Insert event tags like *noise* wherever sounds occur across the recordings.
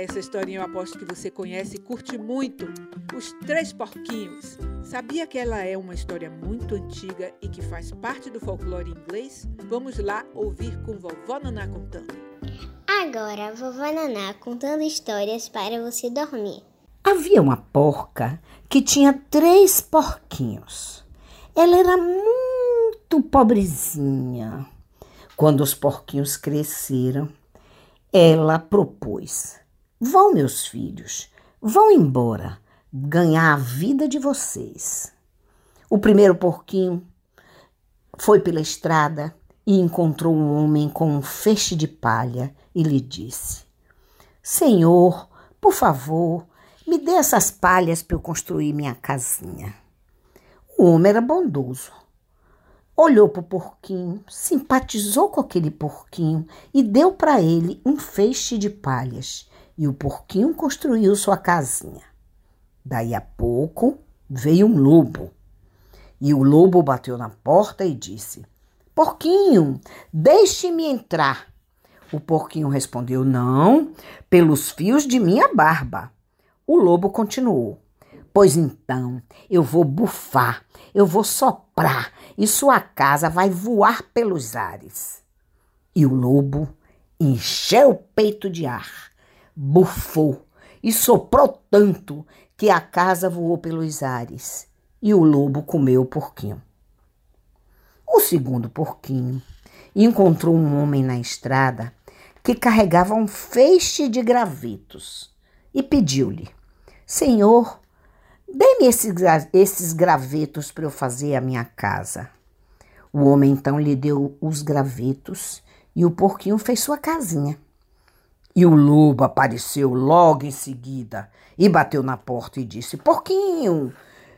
essa historinha eu aposto que você conhece e curte muito. Os Três Porquinhos. Sabia que ela é uma história muito antiga e que faz parte do folclore inglês? Vamos lá ouvir com vovó Naná contando. Agora, vovó Naná contando histórias para você dormir. Havia uma porca que tinha três porquinhos. Ela era muito pobrezinha. Quando os porquinhos cresceram, ela propôs: Vão, meus filhos, vão embora ganhar a vida de vocês. O primeiro porquinho foi pela estrada e encontrou um homem com um feixe de palha e lhe disse: Senhor, por favor, me dê essas palhas para eu construir minha casinha. O homem era bondoso olhou para o porquinho, simpatizou com aquele porquinho e deu para ele um feixe de palhas. E o porquinho construiu sua casinha. Daí a pouco veio um lobo. E o lobo bateu na porta e disse: Porquinho, deixe-me entrar. O porquinho respondeu: Não, pelos fios de minha barba. O lobo continuou: Pois então eu vou bufar, eu vou soprar e sua casa vai voar pelos ares. E o lobo encheu o peito de ar, bufou e soprou tanto que a casa voou pelos ares e o lobo comeu o porquinho. O segundo porquinho encontrou um homem na estrada que carregava um feixe de gravetos e pediu-lhe: Senhor, Dê-me esses, gravetos para eu fazer a minha casa. O homem então lhe deu os gravetos e o porquinho fez sua casinha. E o lobo apareceu logo em seguida e bateu na porta e disse: Porquinho,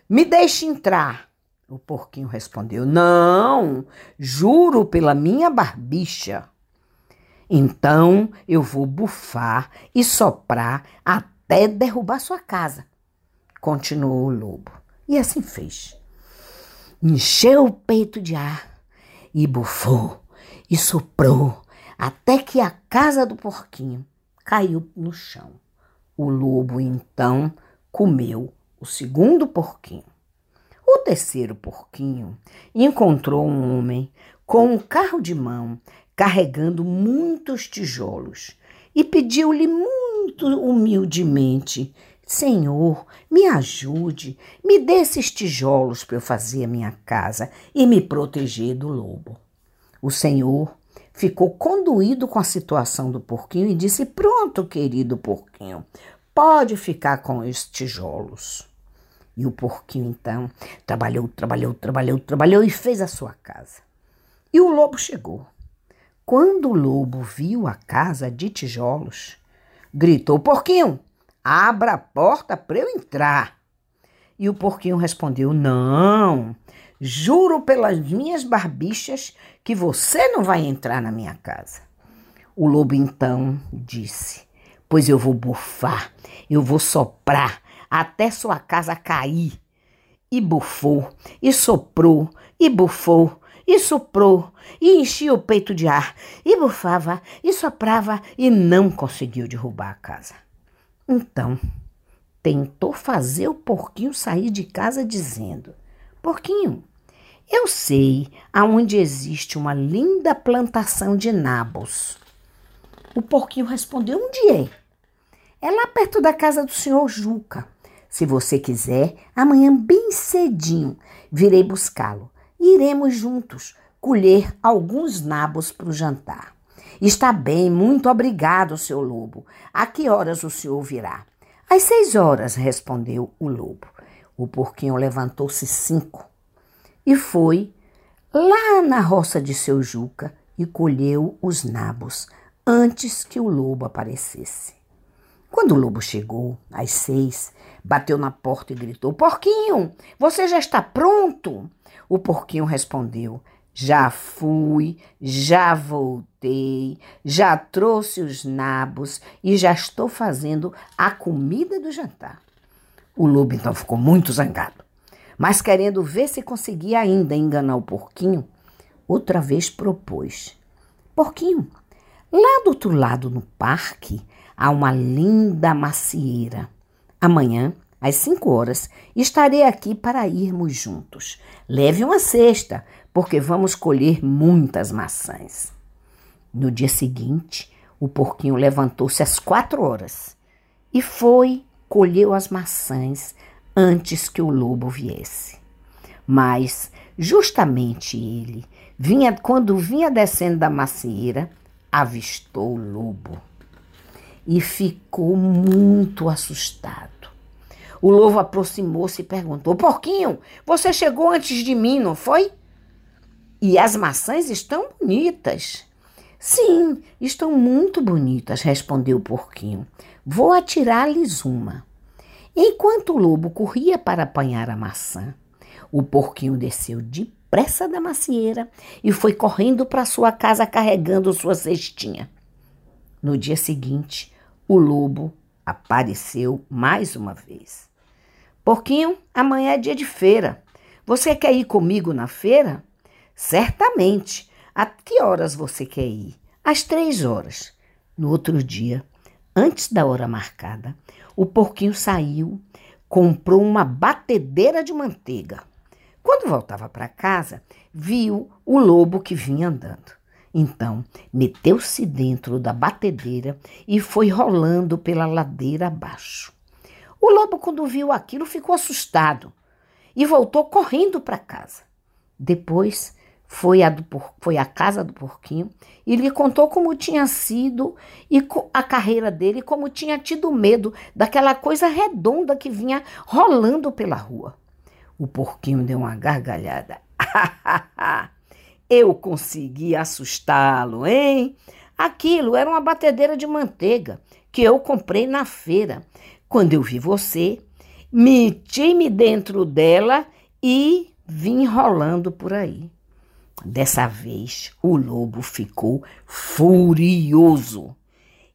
me deixe entrar. O porquinho respondeu: Não, juro pela minha barbicha. Então eu vou bufar e soprar até derrubar sua casa continuou o lobo. E assim fez. Encheu o peito de ar e bufou e soprou até que a casa do porquinho caiu no chão. O lobo então comeu o segundo porquinho. O terceiro porquinho encontrou um homem com um carro de mão carregando muitos tijolos e pediu-lhe muito humildemente Senhor, me ajude, me dê esses tijolos para eu fazer a minha casa e me proteger do lobo. O Senhor ficou conduído com a situação do porquinho e disse: Pronto, querido porquinho, pode ficar com os tijolos. E o porquinho então trabalhou, trabalhou, trabalhou, trabalhou e fez a sua casa. E o lobo chegou. Quando o lobo viu a casa de tijolos, gritou: Porquinho, Abra a porta para eu entrar. E o porquinho respondeu: Não, juro pelas minhas barbichas que você não vai entrar na minha casa. O lobo então disse: Pois eu vou bufar, eu vou soprar até sua casa cair. E bufou, e soprou, e bufou, e soprou, e enchia o peito de ar, e bufava, e soprava, e não conseguiu derrubar a casa. Então, tentou fazer o porquinho sair de casa dizendo: Porquinho, eu sei aonde existe uma linda plantação de nabos. O porquinho respondeu: Onde é? É lá perto da casa do senhor Juca. Se você quiser, amanhã bem cedinho virei buscá-lo iremos juntos colher alguns nabos para o jantar. Está bem, muito obrigado, seu lobo. A que horas o senhor virá? Às seis horas, respondeu o lobo. O porquinho levantou-se cinco e foi lá na roça de seu Juca e colheu os nabos antes que o lobo aparecesse. Quando o lobo chegou, às seis, bateu na porta e gritou: Porquinho, você já está pronto? O porquinho respondeu: já fui, já voltei, já trouxe os nabos e já estou fazendo a comida do jantar. O lobo então ficou muito zangado, mas querendo ver se conseguia ainda enganar o porquinho, outra vez propôs: Porquinho, lá do outro lado no parque a uma linda macieira. Amanhã, às cinco horas, estarei aqui para irmos juntos. Leve uma cesta, porque vamos colher muitas maçãs. No dia seguinte, o porquinho levantou-se às quatro horas e foi, colheu as maçãs antes que o lobo viesse. Mas, justamente ele, vinha, quando vinha descendo da macieira, avistou o lobo e ficou muito assustado. O lobo aproximou-se e perguntou: Porquinho, você chegou antes de mim, não foi? E as maçãs estão bonitas. Sim, estão muito bonitas, respondeu o porquinho. Vou atirar-lhes uma. Enquanto o lobo corria para apanhar a maçã, o porquinho desceu depressa da macieira e foi correndo para sua casa carregando sua cestinha. No dia seguinte, o lobo apareceu mais uma vez. Porquinho, amanhã é dia de feira. Você quer ir comigo na feira? Certamente. A que horas você quer ir? Às três horas. No outro dia, antes da hora marcada, o porquinho saiu, comprou uma batedeira de manteiga. Quando voltava para casa, viu o lobo que vinha andando. Então, meteu-se dentro da batedeira e foi rolando pela ladeira abaixo. O lobo, quando viu aquilo, ficou assustado e voltou correndo para casa. Depois foi, a do, foi à casa do porquinho e lhe contou como tinha sido e a carreira dele, como tinha tido medo daquela coisa redonda que vinha rolando pela rua. O porquinho deu uma gargalhada. *laughs* Eu consegui assustá-lo, hein? Aquilo era uma batedeira de manteiga que eu comprei na feira. Quando eu vi você, meti-me dentro dela e vim rolando por aí. Dessa vez, o lobo ficou furioso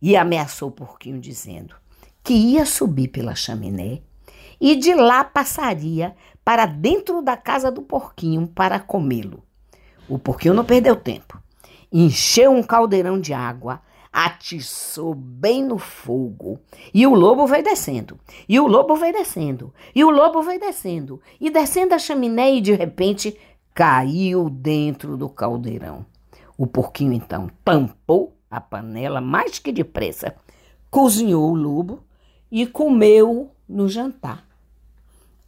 e ameaçou o porquinho, dizendo que ia subir pela chaminé e de lá passaria para dentro da casa do porquinho para comê-lo. O porquinho não perdeu tempo. Encheu um caldeirão de água, atiçou bem no fogo. E o lobo veio descendo. E o lobo veio descendo. E o lobo veio descendo. E descendo a chaminé e de repente caiu dentro do caldeirão. O porquinho então tampou a panela mais que depressa, cozinhou o lobo e comeu no jantar.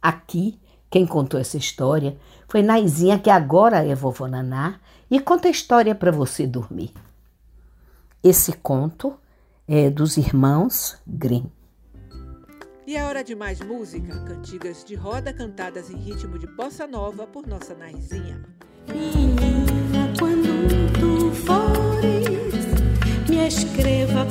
Aqui quem contou essa história foi Naizinha, que agora é vovó Naná, e conta a história para você dormir. Esse conto é dos irmãos Grimm. E é hora de mais música, cantigas de roda cantadas em ritmo de bossa nova por nossa Naizinha. Menina, quando tu fores, me escreva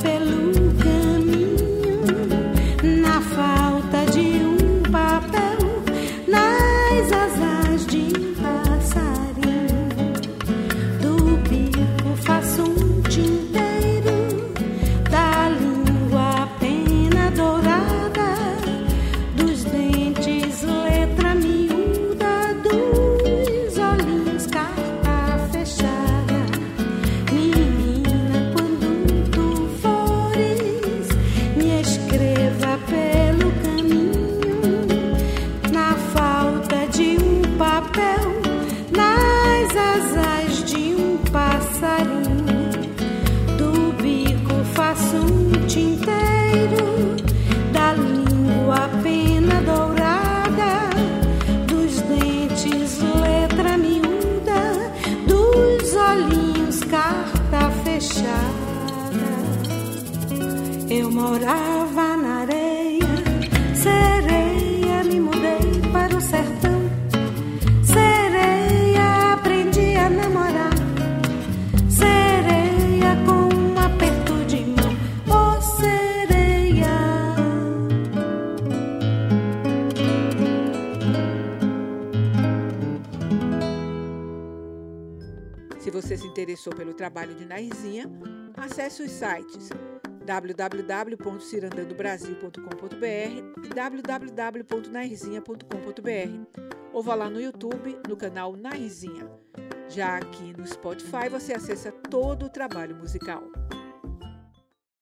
interessou pelo trabalho de Naizinha, acesse os sites www.cirandandobrasil.com.br e www.nairzinha.com.br ou vá lá no YouTube, no canal Nairzinha. Já aqui no Spotify você acessa todo o trabalho musical.